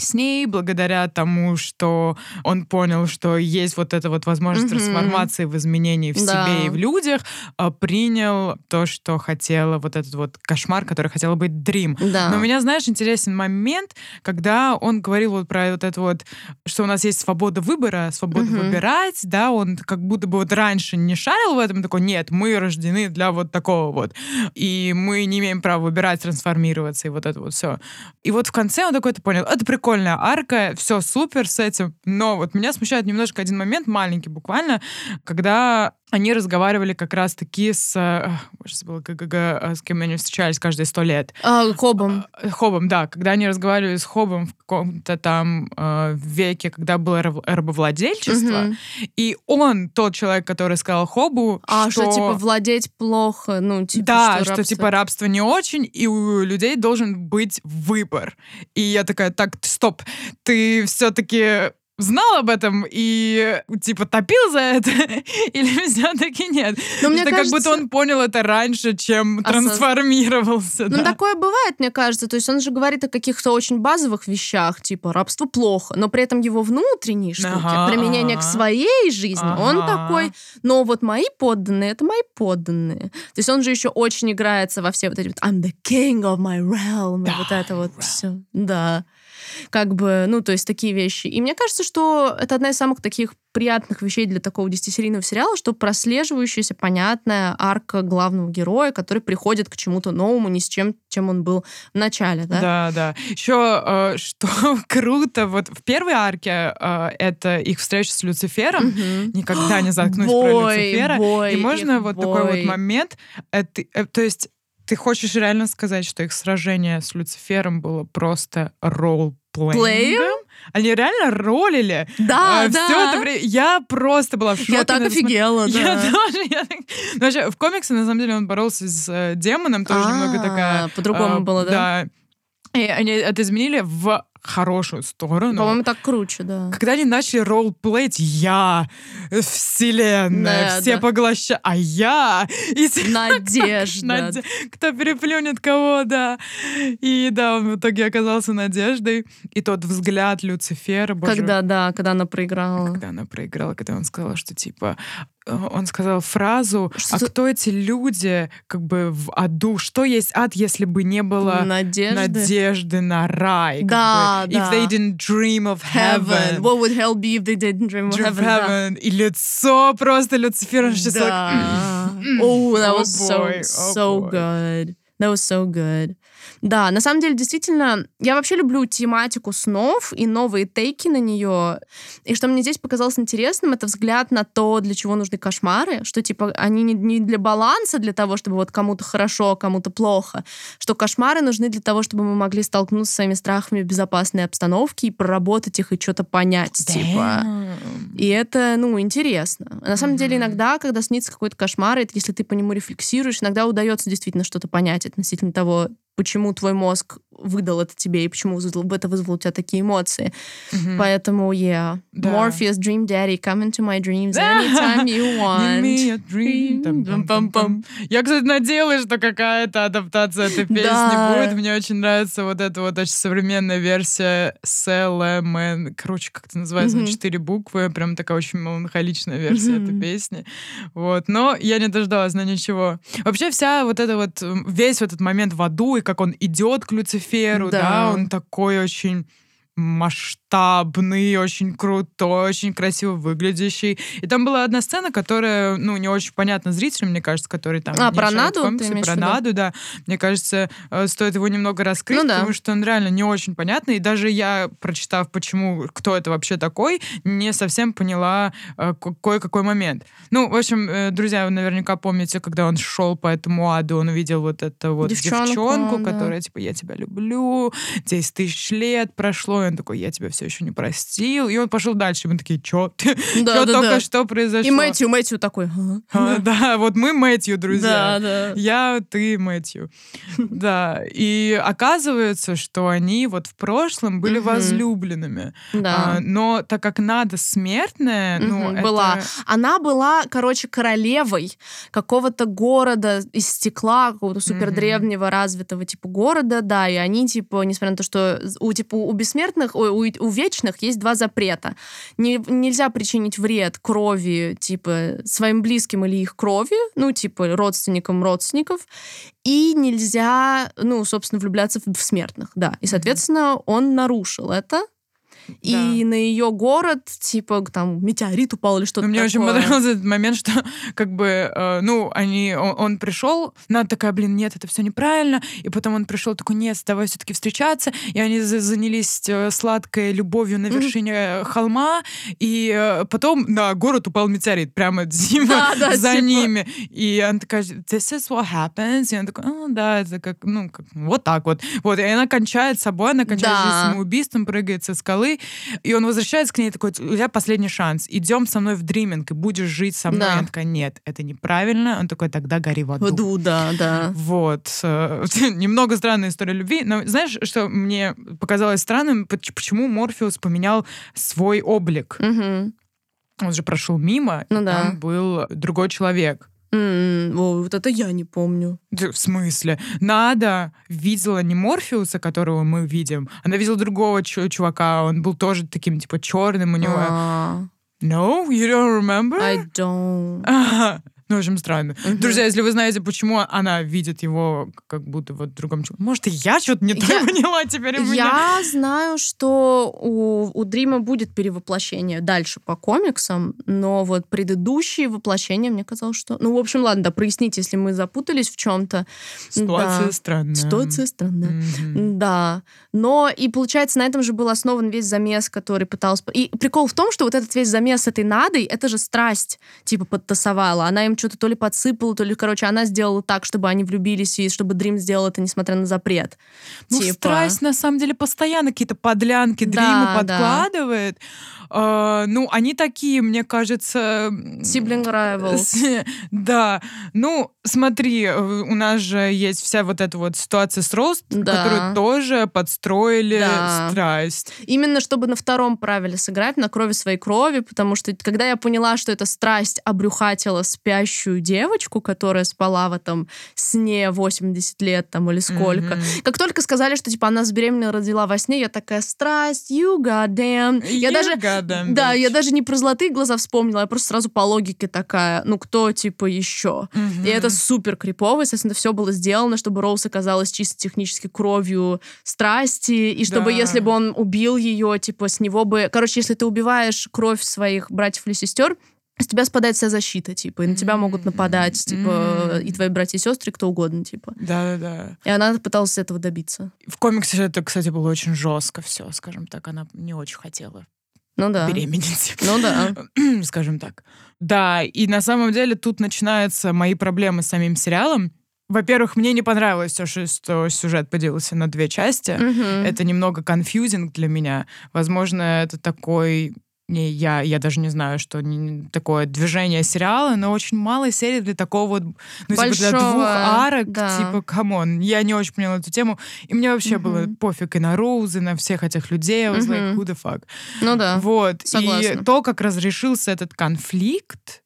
с ней, благодаря тому, что он понял, что есть вот эта вот возможность mm-hmm. трансформации в изменении в да. себе и в людях, а, принял то, что хотела, вот этот вот кошмар, который хотела быть Дрим. Да. Но у меня, знаешь, интересен момент, когда он говорил вот про вот это вот, что у нас есть свобода выбора, свобода mm-hmm. выбирать, да, он как будто бы вот раньше не шарил в этом, такой, нет, мы рождены для вот такого вот, и мы не имеем права выбирать, трансформироваться, и вот это вот все. И вот в конце он такой, это понял, это прикольно, прикольная арка, все супер с этим, но вот меня смущает немножко один момент, маленький буквально, когда они разговаривали как раз-таки с... Э, боже, забыла, э, с кем они встречались каждые сто лет. А, Хобом. Э, Хобом, да. Когда они разговаривали с Хобом в каком-то там э, веке, когда было рабовладельчество, угу. и он тот человек, который сказал Хобу, а, что... что, типа, владеть плохо, ну, типа, Да, что, что типа, рабство не очень, и у людей должен быть выбор. И я такая, так, стоп, ты все-таки знал об этом и, типа, топил за это? Или все-таки нет? Но мне это кажется... как будто он понял это раньше, чем Осоз... трансформировался. Ну, да. такое бывает, мне кажется. То есть он же говорит о каких-то очень базовых вещах, типа, рабство плохо, но при этом его внутренние штуки, ага, применение ага. к своей жизни, ага. он такой, но вот мои подданные, это мои подданные. То есть он же еще очень играется во все вот эти вот I'm the king of my realm, да, вот это вот все. Да как бы, ну, то есть такие вещи. И мне кажется, что это одна из самых таких приятных вещей для такого десятисерийного сериала, что прослеживающаяся, понятная арка главного героя, который приходит к чему-то новому, ни с чем, чем он был в начале, да? Да, да. Еще э, что круто, вот в первой арке э, это их встреча с Люцифером, угу. никогда не заткнуть бой, про Люцифера. Бой, и можно вот бой. такой вот момент, это, э, то есть ты хочешь реально сказать, что их сражение с Люцифером было просто ролл-плеем? Они реально ролили. Да, а, да. Все это время. Я просто была в шоке. Я так офигела, да. Я тоже. Я так... Ну, вообще, в комиксе, на самом деле, он боролся с э, демоном, тоже немного такая... По-другому а, было, да? Да. И они это изменили в хорошую сторону. По-моему, так круче, да. Когда они начали ролплеить «я», «вселенная», Да, все да. поглощают, а я... И Надежда. Наде- Кто переплюнет кого, да. И да, он в итоге оказался надеждой. И тот взгляд Люцифера, боже, Когда, да, когда она проиграла. когда она проиграла, когда он сказал, что типа он сказал фразу, а Что-то- кто эти люди как бы в аду? Что есть ад, если бы не было Надежды. надежды на рай? Да, бы? да. If they didn't dream of Heaven. heaven. What would hell be if they didn't dream of dream of heaven? Да. heaven. И лицо просто Люцифера, just like, Да. Oh, that Oh was so, boy, oh so boy. good. That was so good. Да, на самом деле, действительно, я вообще люблю тематику снов и новые тейки на нее. И что мне здесь показалось интересным, это взгляд на то, для чего нужны кошмары, что, типа, они не, не для баланса, для того, чтобы вот кому-то хорошо, а кому-то плохо, что кошмары нужны для того, чтобы мы могли столкнуться с своими страхами в безопасной обстановке и проработать их и что-то понять, типа. Damn. И это, ну, интересно. На самом деле, Мгм. иногда, когда снится какой-то кошмар, это если ты по нему рефлексируешь, иногда удается действительно что-то понять относительно того, почему твой мозг выдал это тебе и почему вызвал- это вызвало у тебя такие эмоции. Мгм. Поэтому, yeah. Да. Morpheus, Dream Daddy, come into my dreams anytime you want. Give me a dream. Я, кстати, надеялась, что какая-то адаптация этой песни Да. будет. Мне очень нравится вот эта вот очень современная версия Селемен. Короче, как это называется, на Мгм. четыре буквы. Прям такая очень меланхоличная версия этой Мгм. песни. Вот. Но я не дождалась, но ничего. Вообще вся вот эта вот, весь вот этот момент в аду, и как он идет к Люциферу, да, Да. он такой очень масштабный, очень крутой, очень красиво выглядящий. И там была одна сцена, которая, ну, не очень понятна зрителям, мне кажется, который там... А, про Наду имеешь Про? Наду, да. Мне кажется, э, стоит его немного раскрыть, Ну да. потому что он реально не очень понятный. И даже я, прочитав, почему, кто это вообще такой, не совсем поняла э, кое-какой момент. Ну, в общем, э, друзья, вы наверняка помните, когда он шел по этому аду, он увидел вот эту вот Девчонку, девчонку, да. которая, типа, я тебя люблю, 10 тысяч лет прошло, и он такой, я тебя все еще не простил. И он пошел дальше, мы такие, что? Да, Что да, только да. что произошло? И Мэтью, Мэтью такой. «Ага». А, Да, вот мы Мэтью, друзья. Да, да. Я, ты, Мэтью. Да. И оказывается, что они вот в прошлом были возлюбленными. Да. А, но так как надо смертная, ну, это- была. Она была, короче, королевой какого-то города из стекла, какого-то супер древнего развитого типа города, да, и они типа, несмотря на то, что у типа у бессмертных, ой, у, у вечных есть два запрета. Не, нельзя причинить вред крови, типа своим близким или их крови, ну типа родственникам родственников, и нельзя, ну собственно, влюбляться в, в смертных, да. И соответственно он нарушил это. И на ее город, типа, там, метеорит упал или что-то Ну, мне очень понравился этот момент, что как бы, э, ну, они, он, он пришел, она такая, блин, нет, это все неправильно, и потом он пришел такой, нет, давай все-таки встречаться, и они за- занялись э, сладкой любовью на вершине холма, и э, потом на город упал метеорит, прямо Да, да, за типа. ними, и она такая, this is what happens, и он такой, «А, да, это как, ну, как, вот так вот, вот, и она кончает собой, она кончает Да. жизнь самоубийством, прыгает со скалы, и он возвращается к ней такой, у тебя последний шанс, идем со мной в дриминг, и будешь жить со мной. Да. Она такая, нет, это неправильно. Он такой, тогда гори в аду. В аду, да, да. Вот. э, Немного странная история любви, но знаешь, что мне показалось странным? Поч- Почему Морфеус поменял свой облик? Мгм. Он же прошел мимо, Ну и да. там был другой человек. М, о, вот это я не помню. Да, В смысле? Надо видела не Морфеуса, которого мы видим, она видела другого чу- чувака, он был тоже таким, типа, черным у него. А, No, you don't remember? I don't. Ну, общем, странно. Мгм. Друзья, если вы знаете, почему она видит его как будто вот в другом человеке, может, и я что-то не так Я- поняла теперь у меня. Я знаю, что у, у Дрима будет перевоплощение дальше по комиксам, но вот предыдущие воплощения, мне казалось, что... Ну, в общем, ладно, да, проясните, если мы запутались в чем-то. Ситуация Да. странная. Ситуация странная. Мгм. Да. Но и получается, на этом же был основан весь замес, который пытался... И прикол в том, что вот этот весь замес этой надой, это же страсть, типа, подтасовала. Она им что-то то ли подсыпала, то ли, короче, она сделала так, чтобы они влюбились, и чтобы Дрим сделал это, несмотря на запрет. Ну, типа... страсть, на самом деле, постоянно какие-то подлянки да, подкладывает. Да. Э, ну, они такие, мне кажется... Sibling rivals. Да. Ну, смотри, э, у нас же есть вся вот эта вот ситуация с Рост, да. которую тоже подстроили да. страсть. Именно чтобы на втором правиле сыграть, на крови своей крови, потому что когда я поняла, что эта страсть обрюхатила спящую девочку, которая спала в этом сне 80 лет там или сколько, mm-hmm. как только сказали, что типа она с беременной родила во сне, я такая, страсть, you goddamn. You я даже, goddamn, да, я даже не про золотые глаза вспомнила, я просто сразу по логике такая, ну кто типа еще? Mm-hmm. И это супер крипово, естественно, все было сделано, чтобы Роуз оказалась чисто технически кровью страсти, и чтобы да. если бы он убил ее, типа с него бы... Короче, если ты убиваешь кровь своих братьев или сестер, с тебя спадает вся защита, типа, и на тебя могут нападать, типа, и твои братья и сестры, кто угодно, типа. Да-да-да. И она пыталась этого добиться. В комиксе это, кстати, было очень жестко все, скажем так. Она не очень хотела ну да. беременеть. Ну да. Скажем так. Да, и на самом деле тут начинаются мои проблемы с самим сериалом. Во-первых, мне не понравилось все, что сюжет поделился на две части. Mm-hmm. Это немного конфьюзинг для меня. Возможно, это такой не, я, я даже не знаю, что такое движение сериала, но очень мало серий для такого вот, ну, Большого, типа, для двух арок, да. типа, come on. Я не очень поняла эту тему, и мне вообще угу. было пофиг и на Роуз, и на всех этих людей, I was угу. like, who the fuck? Ну да, Вот, согласна. и то, как разрешился этот конфликт,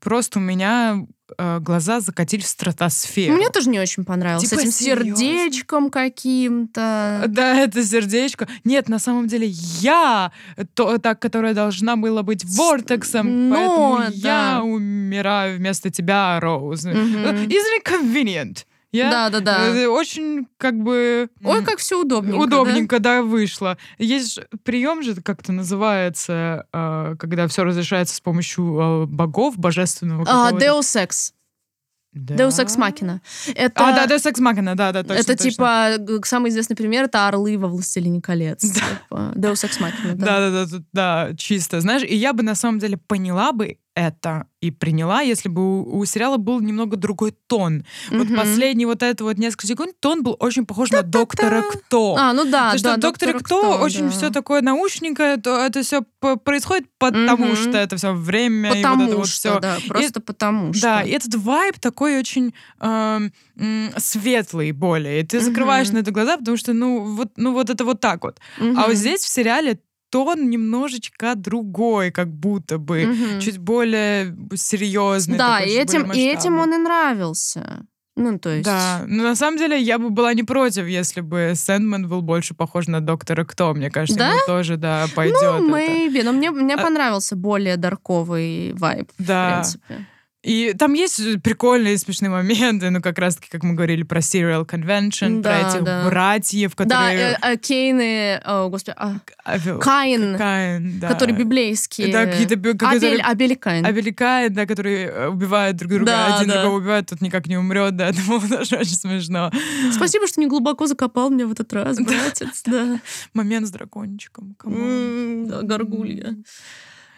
просто у меня э, глаза закатили в стратосферу. Мне тоже не очень понравилось. Типа, С этим серьезно? сердечком каким-то. Да, это сердечко. Нет, на самом деле я то, та, которая должна была быть вортексом, Но, поэтому да. я умираю вместо тебя, Роуз. Угу. Isn't it convenient? Я да, да, да. Очень как бы... Ой, как все удобненько. Удобненько, да, да вышло. Есть прием же, как это называется, а, когда все разрешается с помощью а, богов, божественного а, Deus Ex. Да. Deus Ex Machina. Это, а, да, Deus Ex Machina, да, да, точно. Это точно. типа самый известный пример это орлы во Властелине колец. Да. Типа, Deus Ex Machina, да. Да, да, да, да, чисто. Знаешь, и я бы на самом деле поняла бы это и приняла, если бы у, у сериала был немного другой тон. Mm-hmm. Вот последний вот это вот несколько секунд, тон был очень похож на Доктора Кто. А, ну да, Потому что да, Доктора Кто, Кто очень да. все такое научненькое, то это все происходит потому mm-hmm. что это все время потому и вот это что, вот все. Да, просто и, потому что. Да, и этот вайб такой очень э, э, светлый более. И ты mm-hmm. закрываешь на это глаза, потому что ну вот, ну вот это вот так вот. Mm-hmm. А вот здесь в сериале тон немножечко другой, как будто бы, угу. чуть более серьезный. Да, такой, и этим, и этим он и нравился. Ну, то есть... Да, но на самом деле я бы была не против, если бы Сэндман был больше похож на Доктора Кто. Мне кажется, да? ему тоже, да, пойдет. Ну, maybe. Это. Но мне, мне а... понравился более дарковый вайб, да. в принципе. И там есть прикольные смешные моменты, ну, как раз-таки, как мы говорили про Serial Convention, да, про этих да. братьев, которые... Да, э, э, Кейны, о, господи, а, Каин, Каин да. которые библейские. Да, какие-то... Абель, Абель Каин. Абель Каин, да, которые э, убивают друг друга, да, один да. другого убивает, тут никак не умрет, да, это было даже очень смешно. Спасибо, что не глубоко закопал меня в этот раз, братец, да. Момент с дракончиком, Да, горгулья.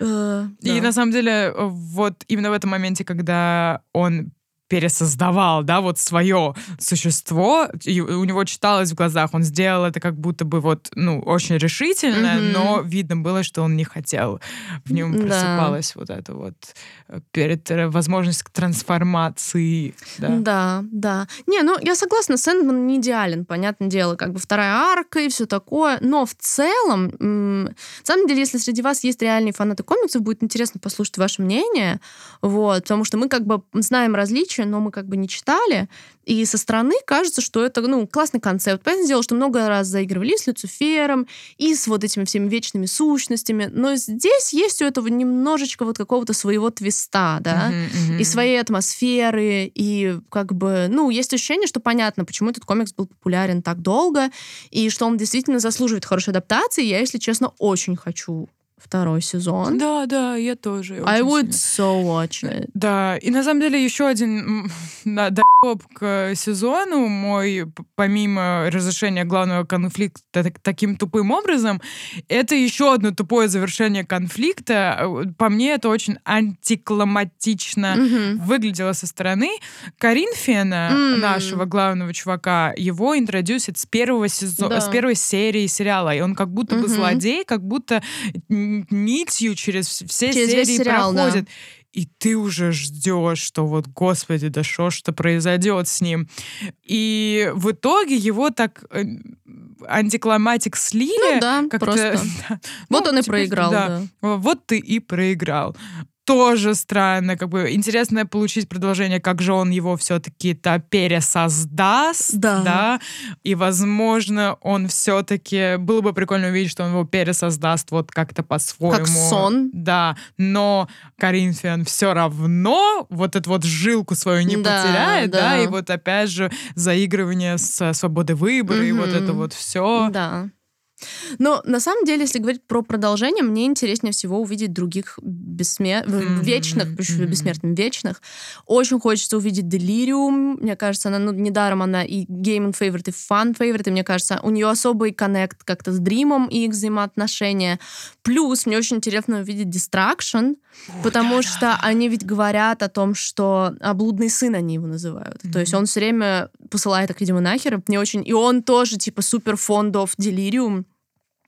Э, и на самом деле, вот именно в этом моменте, когда он пересоздавал, да, вот свое существо, и у него читалось в глазах, он сделал это как будто бы вот, ну, очень решительно, mm-hmm. но видно было, что он не хотел. В нем да. просыпалась вот это вот э, перед э, возможность трансформации. Да. да, да. Не, ну, я согласна, Сэндман не идеален, понятное дело, как бы вторая арка и все такое, но в целом, на самом деле, если среди вас есть реальные фанаты комиксов, будет интересно послушать ваше мнение, вот, потому что мы как бы знаем различия, но мы как бы не читали. И со стороны кажется, что это, ну, классный концепт. Понятное дело, что много раз заигрывали с Люцифером, и с вот этими всеми вечными сущностями, но здесь есть у этого немножечко вот какого-то своего твиста, да, uh-huh, uh-huh. и своей атмосферы, и как бы, ну, есть ощущение, что понятно, почему этот комикс был популярен так долго, и что он действительно заслуживает хорошей адаптации. Я, если честно, очень хочу второй сезон. Да, да, я тоже. I would so watch it. Да, и на самом деле еще один да, доеб к сезону мой, помимо разрешения главного конфликта таким тупым образом, это еще одно тупое завершение конфликта. По мне это очень антиклиматично mm-hmm. выглядело со стороны. Коринфена, mm-hmm. нашего главного чувака, его интродюсят с первого сезона, да. с первой серии сериала, и он как будто mm-hmm. бы злодей, как будто нитью через все через серии сериал, проходит. Да. И ты уже ждешь, что вот, господи, да что что произойдет с ним. И в итоге его так э, антиклиматик слили. Ну да, просто. Да. Вот ну, он и проиграл, да. да. Вот ты и проиграл тоже странно, как бы интересно получить продолжение, как же он его все-таки-то пересоздаст, да. да, и, возможно, он все-таки, было бы прикольно увидеть, что он его пересоздаст вот как-то по-своему. Как сон. Да, но Коринфян все равно вот эту вот жилку свою не да, потеряет, да. да, и вот опять же заигрывание с свободой выбора, mm-hmm. и вот это вот все. Да. Но на самом деле, если говорить про продолжение, мне интереснее всего увидеть других бессмер... mm-hmm. вечных, mm-hmm. бессмертных, вечных. Очень хочется увидеть Делириум. Мне кажется, она, ну, недаром она и Game Favorite, и Fun Favorite. И мне кажется, у нее особый коннект как-то с Дримом и их взаимоотношения. Плюс мне очень интересно увидеть Distraction, Ой, потому да, что да. они ведь говорят о том, что а, блудный сын они его называют. Mm-hmm. То есть он все время посылает их, видимо, нахер. Мне очень... И он тоже, типа, супер фондов Делириум.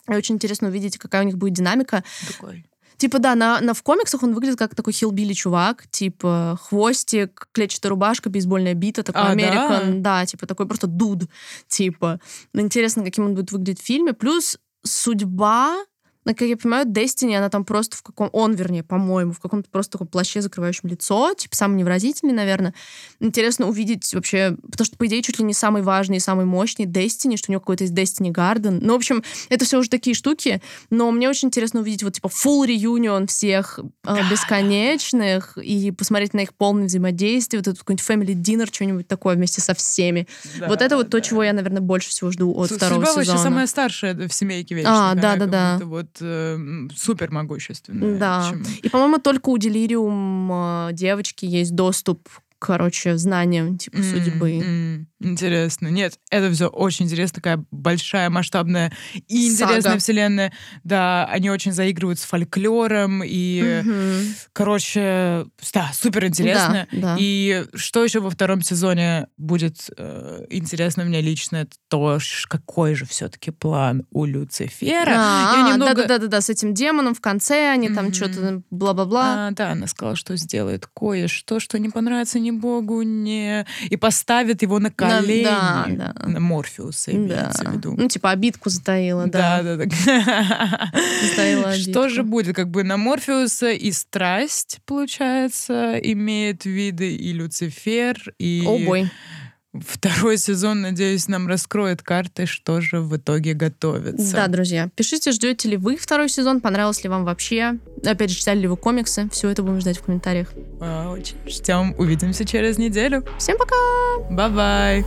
И очень интересно увидеть, какая у них будет динамика. Такой. Типа, да, на, на, в комиксах он выглядит как такой хилбили чувак, типа хвостик, клетчатая рубашка, бейсбольная бита, такой а, американ, да? да, типа такой просто дуд, типа. Интересно, каким он будет выглядеть в фильме. Плюс судьба как я понимаю, Destiny, она там просто в каком... Он, вернее, по-моему, в каком-то просто таком плаще, закрывающем лицо, типа самый невразительный, наверное. Интересно увидеть вообще... Потому что, по идее, чуть ли не самый важный и самый мощный Destiny, что у него какой-то есть Destiny Garden. Ну, в общем, это все уже такие штуки, но мне очень интересно увидеть вот, типа, full reunion всех э, бесконечных и посмотреть на их полное взаимодействие, вот этот какой-нибудь family dinner, что-нибудь такое вместе со всеми. Да, вот это вот да. то, чего я, наверное, больше всего жду от Судьба второго сезона. вообще самая старшая в семейке вечных. А, да-да-да. Вот э, супер могущественная. Да. И, по-моему, только у Делириум э, девочки есть доступ короче, знаниям типа mm-hmm. судьбы. Интересно. Нет, это все очень интересно, такая большая, масштабная и интересная Сага. вселенная. Да, они очень заигрывают с фольклором и, mm-hmm. короче, да, супер интересно. Да, да. И что еще во втором сезоне будет э, интересно мне лично, это то, какой же все-таки план у Люцифера. А, немного... да, да, да, да, с этим демоном в конце они mm-hmm. там что-то бла-бла-бла. А, да, она сказала, что сделает кое-что, что не понравится ни богу, не и поставит его на колени. Да, да. На Морфеуса имеется да. в виду. Ну, типа обидку затаила, да. Да, да, да. Затаила обидку. Что же будет? Как бы на Морфеуса и страсть, получается, имеет виды и Люцифер, и... О, бой. Второй сезон, надеюсь, нам раскроет карты, что же в итоге готовится. Да, друзья. Пишите, ждете ли вы второй сезон, понравился ли вам вообще. Опять же, читали ли вы комиксы. Все это будем ждать в комментариях. Очень ждем. Увидимся через неделю. Всем пока! Bye-bye!